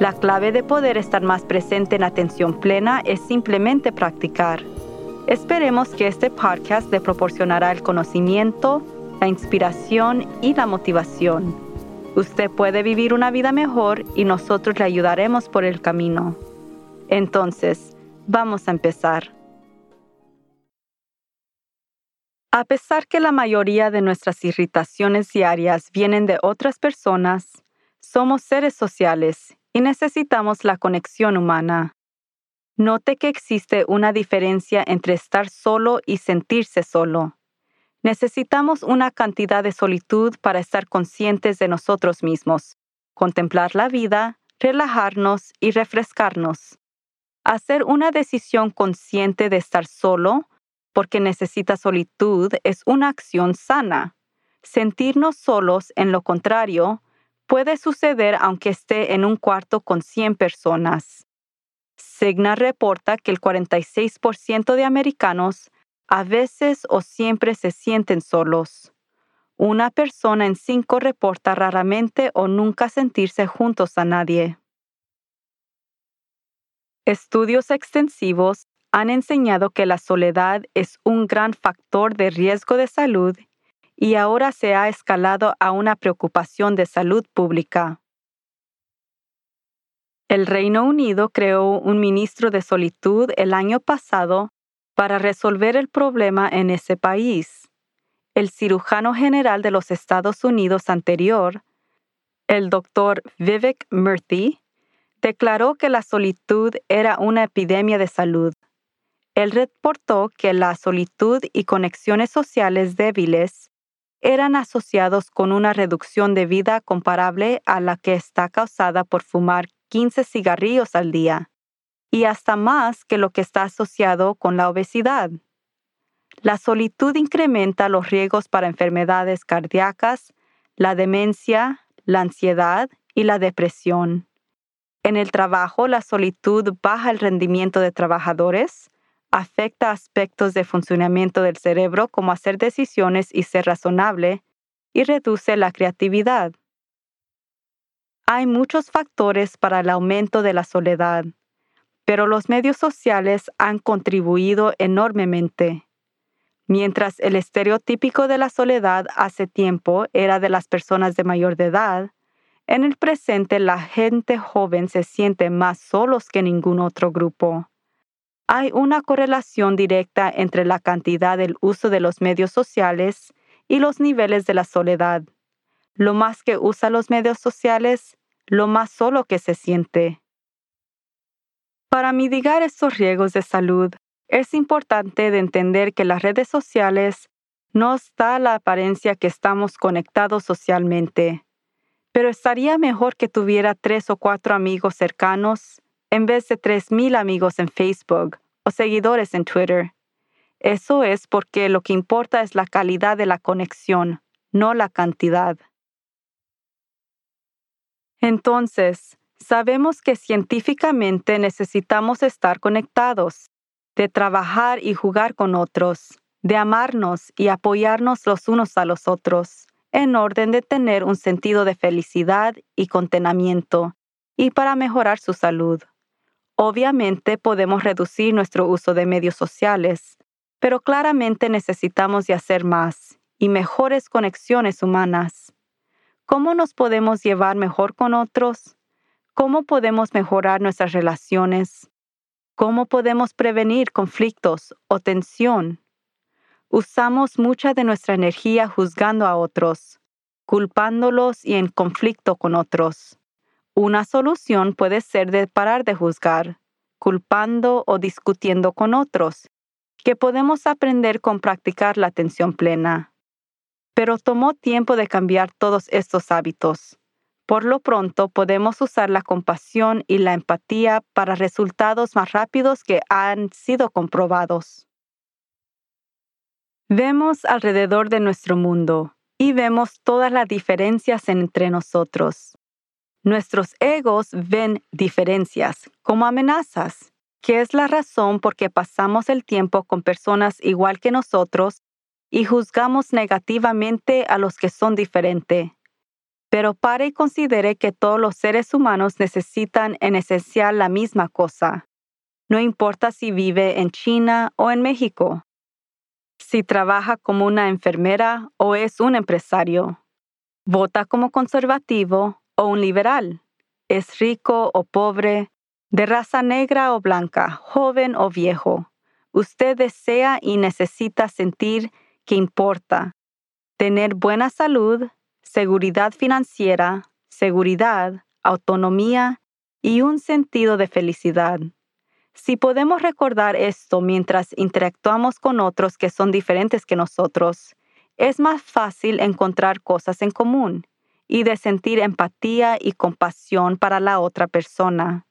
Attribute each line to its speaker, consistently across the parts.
Speaker 1: La clave de poder estar más presente en atención plena es simplemente practicar. Esperemos que este podcast le proporcionará el conocimiento, la inspiración y la motivación. Usted puede vivir una vida mejor y nosotros le ayudaremos por el camino. Entonces, vamos a empezar. A pesar que la mayoría de nuestras irritaciones diarias vienen de otras personas, somos seres sociales y necesitamos la conexión humana. Note que existe una diferencia entre estar solo y sentirse solo. Necesitamos una cantidad de solitud para estar conscientes de nosotros mismos, contemplar la vida, relajarnos y refrescarnos. Hacer una decisión consciente de estar solo porque necesita solitud es una acción sana. Sentirnos solos, en lo contrario, puede suceder aunque esté en un cuarto con 100 personas. Signa reporta que el 46% de americanos a veces o siempre se sienten solos. Una persona en cinco reporta raramente o nunca sentirse juntos a nadie. Estudios extensivos han enseñado que la soledad es un gran factor de riesgo de salud y ahora se ha escalado a una preocupación de salud pública. El Reino Unido creó un ministro de solitud el año pasado para resolver el problema en ese país. El cirujano general de los Estados Unidos anterior, el doctor Vivek Murthy, declaró que la solitud era una epidemia de salud. Él reportó que la solitud y conexiones sociales débiles eran asociados con una reducción de vida comparable a la que está causada por fumar 15 cigarrillos al día y hasta más que lo que está asociado con la obesidad. La solitud incrementa los riesgos para enfermedades cardíacas, la demencia, la ansiedad y la depresión. En el trabajo, la solitud baja el rendimiento de trabajadores, afecta aspectos de funcionamiento del cerebro como hacer decisiones y ser razonable, y reduce la creatividad. Hay muchos factores para el aumento de la soledad, pero los medios sociales han contribuido enormemente. Mientras el estereotípico de la soledad hace tiempo era de las personas de mayor edad, en el presente la gente joven se siente más solos que ningún otro grupo. Hay una correlación directa entre la cantidad del uso de los medios sociales y los niveles de la soledad. Lo más que usa los medios sociales, lo más solo que se siente. Para mitigar estos riesgos de salud, es importante de entender que las redes sociales nos da la apariencia que estamos conectados socialmente, pero estaría mejor que tuviera tres o cuatro amigos cercanos en vez de tres mil amigos en Facebook o seguidores en Twitter. Eso es porque lo que importa es la calidad de la conexión, no la cantidad. Entonces, sabemos que científicamente necesitamos estar conectados, de trabajar y jugar con otros, de amarnos y apoyarnos los unos a los otros, en orden de tener un sentido de felicidad y contenimiento, y para mejorar su salud. Obviamente podemos reducir nuestro uso de medios sociales, pero claramente necesitamos hacer más y mejores conexiones humanas. ¿Cómo nos podemos llevar mejor con otros? ¿Cómo podemos mejorar nuestras relaciones? ¿Cómo podemos prevenir conflictos o tensión? Usamos mucha de nuestra energía juzgando a otros, culpándolos y en conflicto con otros. Una solución puede ser de parar de juzgar, culpando o discutiendo con otros, que podemos aprender con practicar la atención plena. Pero tomó tiempo de cambiar todos estos hábitos. Por lo pronto, podemos usar la compasión y la empatía para resultados más rápidos que han sido comprobados. Vemos alrededor de nuestro mundo y vemos todas las diferencias entre nosotros. Nuestros egos ven diferencias como amenazas, que es la razón por que pasamos el tiempo con personas igual que nosotros y juzgamos negativamente a los que son diferentes. Pero pare y considere que todos los seres humanos necesitan en esencial la misma cosa. No importa si vive en China o en México, si trabaja como una enfermera o es un empresario, vota como conservativo o un liberal, es rico o pobre, de raza negra o blanca, joven o viejo. Usted desea y necesita sentir que importa, tener buena salud, seguridad financiera, seguridad, autonomía y un sentido de felicidad. Si podemos recordar esto mientras interactuamos con otros que son diferentes que nosotros, es más fácil encontrar cosas en común y de sentir empatía y compasión para la otra persona.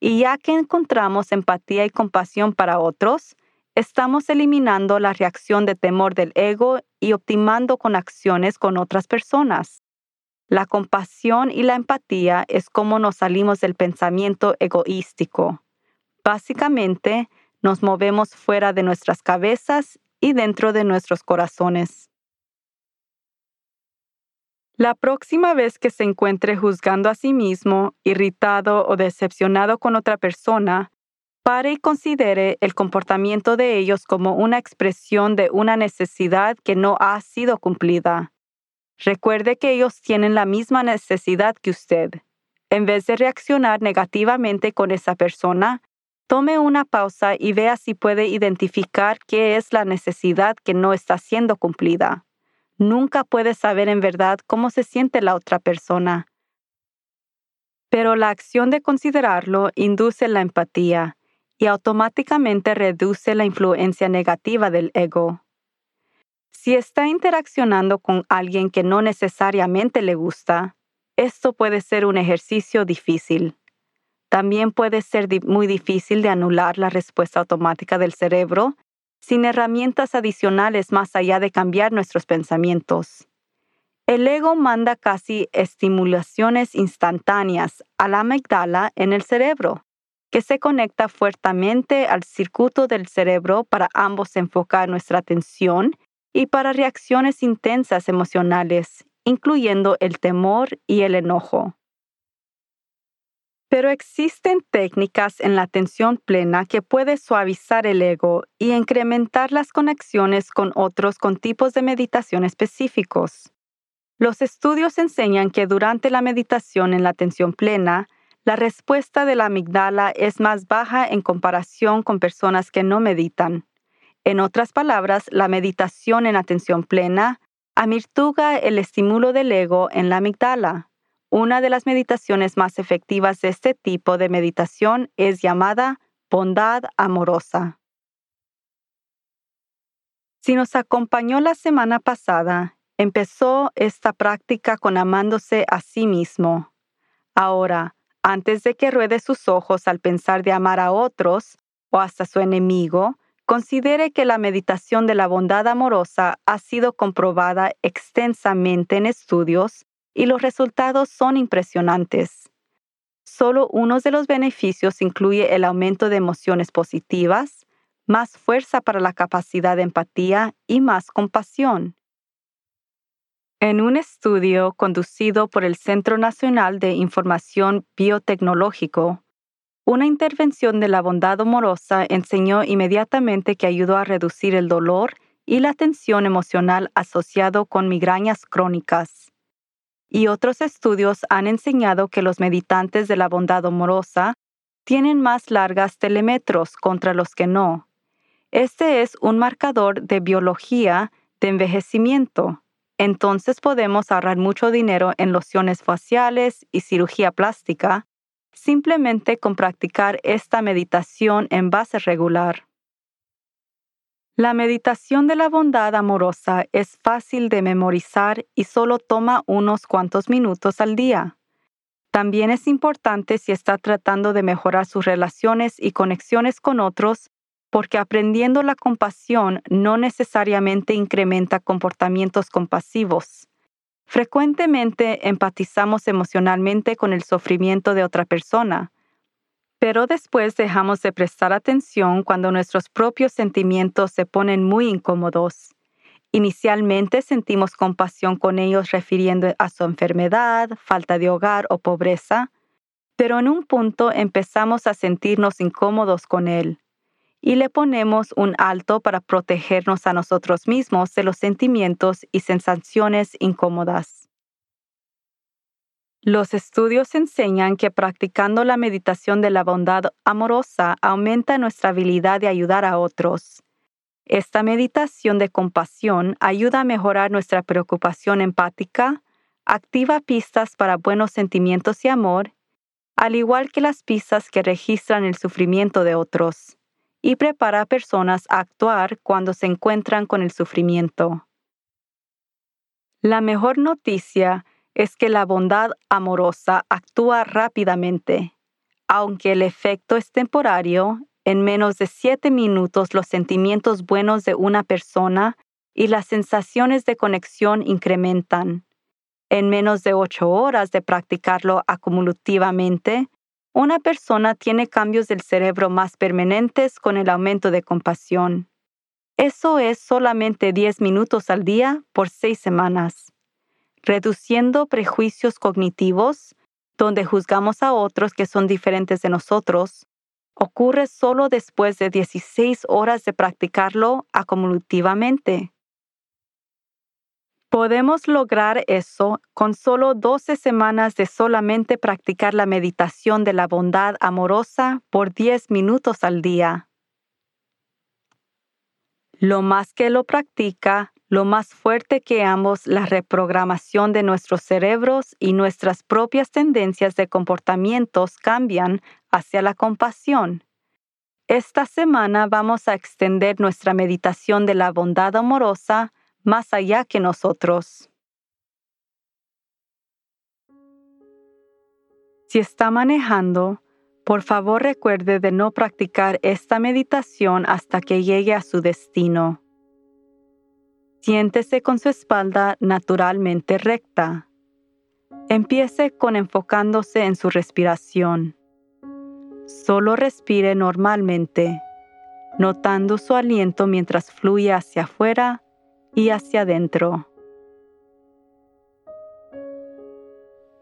Speaker 1: Y ya que encontramos empatía y compasión para otros, estamos eliminando la reacción de temor del ego y optimando con acciones con otras personas. La compasión y la empatía es como nos salimos del pensamiento egoístico. Básicamente, nos movemos fuera de nuestras cabezas y dentro de nuestros corazones. La próxima vez que se encuentre juzgando a sí mismo, irritado o decepcionado con otra persona, pare y considere el comportamiento de ellos como una expresión de una necesidad que no ha sido cumplida. Recuerde que ellos tienen la misma necesidad que usted. En vez de reaccionar negativamente con esa persona, tome una pausa y vea si puede identificar qué es la necesidad que no está siendo cumplida. Nunca puede saber en verdad cómo se siente la otra persona. Pero la acción de considerarlo induce la empatía y automáticamente reduce la influencia negativa del ego. Si está interaccionando con alguien que no necesariamente le gusta, esto puede ser un ejercicio difícil. También puede ser muy difícil de anular la respuesta automática del cerebro sin herramientas adicionales más allá de cambiar nuestros pensamientos. El ego manda casi estimulaciones instantáneas a la amígdala en el cerebro, que se conecta fuertemente al circuito del cerebro para ambos enfocar nuestra atención y para reacciones intensas emocionales, incluyendo el temor y el enojo. Pero existen técnicas en la atención plena que puede suavizar el ego y incrementar las conexiones con otros con tipos de meditación específicos. Los estudios enseñan que durante la meditación en la atención plena, la respuesta de la amígdala es más baja en comparación con personas que no meditan. En otras palabras, la meditación en atención plena amirtuga el estímulo del ego en la amígdala. Una de las meditaciones más efectivas de este tipo de meditación es llamada bondad amorosa. Si nos acompañó la semana pasada, empezó esta práctica con amándose a sí mismo. Ahora, antes de que ruede sus ojos al pensar de amar a otros o hasta su enemigo, considere que la meditación de la bondad amorosa ha sido comprobada extensamente en estudios y los resultados son impresionantes. Solo uno de los beneficios incluye el aumento de emociones positivas, más fuerza para la capacidad de empatía y más compasión. En un estudio conducido por el Centro Nacional de Información Biotecnológico, una intervención de la bondad amorosa enseñó inmediatamente que ayudó a reducir el dolor y la tensión emocional asociado con migrañas crónicas y otros estudios han enseñado que los meditantes de la bondad amorosa tienen más largas telemetros contra los que no. Este es un marcador de biología de envejecimiento. Entonces podemos ahorrar mucho dinero en lociones faciales y cirugía plástica simplemente con practicar esta meditación en base regular. La meditación de la bondad amorosa es fácil de memorizar y solo toma unos cuantos minutos al día. También es importante si está tratando de mejorar sus relaciones y conexiones con otros, porque aprendiendo la compasión no necesariamente incrementa comportamientos compasivos. Frecuentemente empatizamos emocionalmente con el sufrimiento de otra persona, pero después dejamos de prestar atención cuando nuestros propios sentimientos se ponen muy incómodos. Inicialmente sentimos compasión con ellos refiriendo a su enfermedad, falta de hogar o pobreza, pero en un punto empezamos a sentirnos incómodos con él y le ponemos un alto para protegernos a nosotros mismos de los sentimientos y sensaciones incómodas. Los estudios enseñan que practicando la meditación de la bondad amorosa aumenta nuestra habilidad de ayudar a otros esta meditación de compasión ayuda a mejorar nuestra preocupación empática, activa pistas para buenos sentimientos y amor, al igual que las pistas que registran el sufrimiento de otros, y prepara a personas a actuar cuando se encuentran con el sufrimiento. La mejor noticia es que la bondad amorosa actúa rápidamente. Aunque el efecto es temporario, en menos de siete minutos los sentimientos buenos de una persona y las sensaciones de conexión incrementan. En menos de ocho horas de practicarlo acumulativamente, una persona tiene cambios del cerebro más permanentes con el aumento de compasión. Eso es solamente 10 minutos al día por seis semanas. Reduciendo prejuicios cognitivos, donde juzgamos a otros que son diferentes de nosotros, ocurre solo después de 16 horas de practicarlo acumulativamente. Podemos lograr eso con solo 12 semanas de solamente practicar la meditación de la bondad amorosa por 10 minutos al día. Lo más que lo practica, lo más fuerte que ambos la reprogramación de nuestros cerebros y nuestras propias tendencias de comportamientos cambian hacia la compasión. Esta semana vamos a extender nuestra meditación de la bondad amorosa más allá que nosotros. Si está manejando, por favor recuerde de no practicar esta meditación hasta que llegue a su destino. Siéntese con su espalda naturalmente recta. Empiece con enfocándose en su respiración. Solo respire normalmente, notando su aliento mientras fluye hacia afuera y hacia adentro.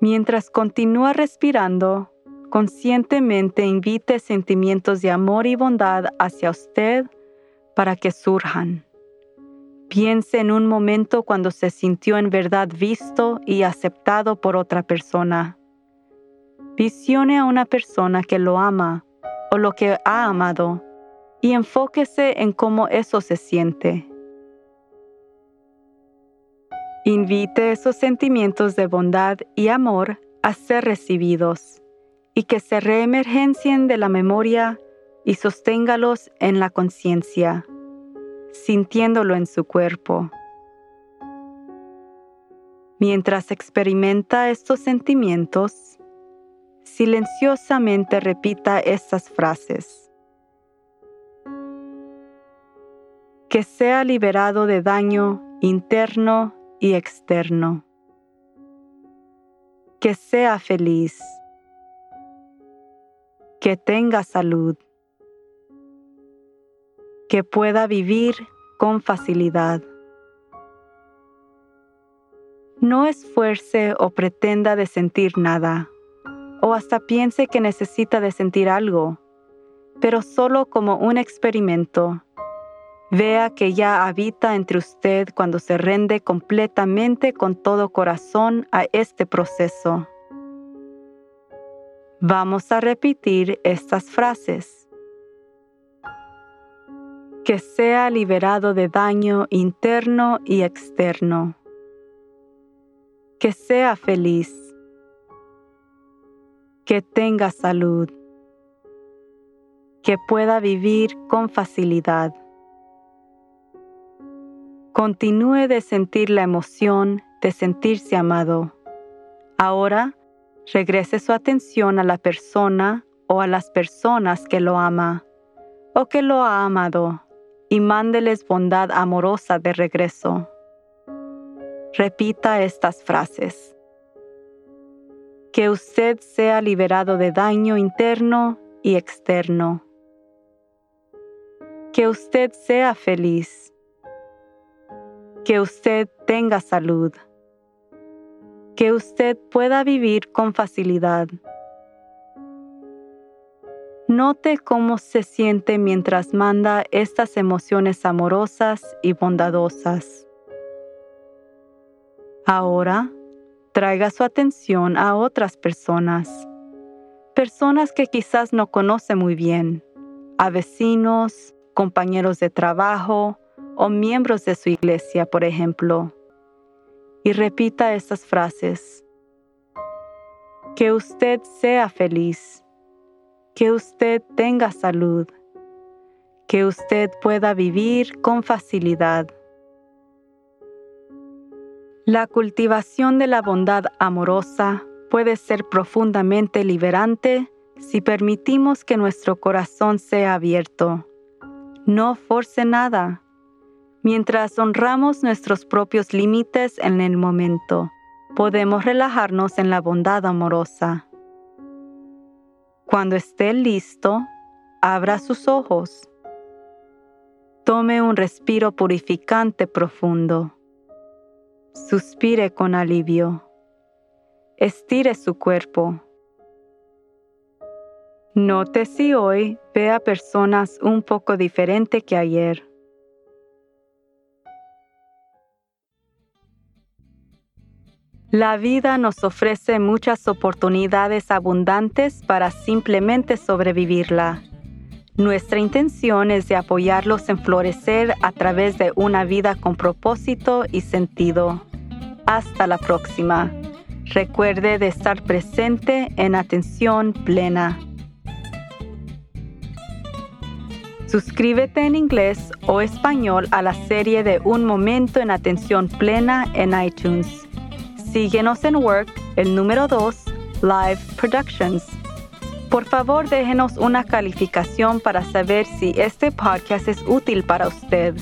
Speaker 1: Mientras continúa respirando, conscientemente invite sentimientos de amor y bondad hacia usted para que surjan. Piense en un momento cuando se sintió en verdad visto y aceptado por otra persona. Visione a una persona que lo ama o lo que ha amado y enfóquese en cómo eso se siente. Invite esos sentimientos de bondad y amor a ser recibidos y que se reemergencien de la memoria y sosténgalos en la conciencia sintiéndolo en su cuerpo. Mientras experimenta estos sentimientos, silenciosamente repita estas frases. Que sea liberado de daño interno y externo. Que sea feliz. Que tenga salud que pueda vivir con facilidad. No esfuerce o pretenda de sentir nada, o hasta piense que necesita de sentir algo, pero solo como un experimento. Vea que ya habita entre usted cuando se rende completamente con todo corazón a este proceso. Vamos a repetir estas frases que sea liberado de daño interno y externo, que sea feliz, que tenga salud, que pueda vivir con facilidad. Continúe de sentir la emoción de sentirse amado. Ahora, Regrese su atención a la persona o a las personas que lo ama o que lo ha amado y mándeles bondad amorosa de regreso. Repita estas frases. Que usted sea liberado de daño interno y externo. Que usted sea feliz. Que usted tenga salud. Que usted pueda vivir con facilidad. Note cómo se siente mientras manda estas emociones amorosas y bondadosas. Ahora, traiga su atención a otras personas, personas que quizás no conoce muy bien, a vecinos, compañeros de trabajo o miembros de su iglesia, por ejemplo. Y repita estas frases. Que usted sea feliz que usted tenga salud, que usted pueda vivir con facilidad. La cultivación de la bondad amorosa puede ser profundamente liberante si permitimos que nuestro corazón sea abierto. No force nada, mientras honramos nuestros propios límites en el momento. Podemos relajarnos en la bondad amorosa. Cuando esté listo, abra sus ojos. Tome un respiro purificante profundo. Suspire con alivio. Estire su cuerpo. Note si hoy ve a personas un poco diferente que ayer. La vida nos ofrece muchas oportunidades abundantes para simplemente sobrevivirla. Nuestra intención es de apoyarlos en florecer a través de una vida con propósito y sentido. Hasta la próxima. Recuerde de estar presente en atención plena. Suscríbete en inglés o español a la serie de Un Momento en Atención Plena en iTunes. Síguenos en Work, el número 2, Live Productions. Por favor, déjenos una calificación para saber si este podcast es útil para usted.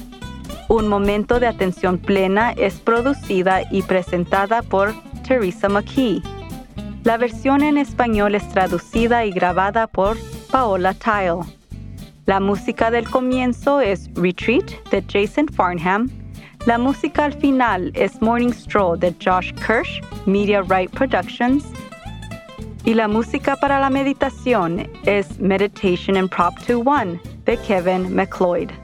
Speaker 1: Un momento de atención plena es producida y presentada por Teresa McKee. La versión en español es traducida y grabada por Paola Tile. La música del comienzo es Retreat de Jason Farnham la música al final es Morning Stroll de Josh Kirsch, Media Right Productions. Y la música para la meditación es Meditation in Prop 2-1 de Kevin McLeod.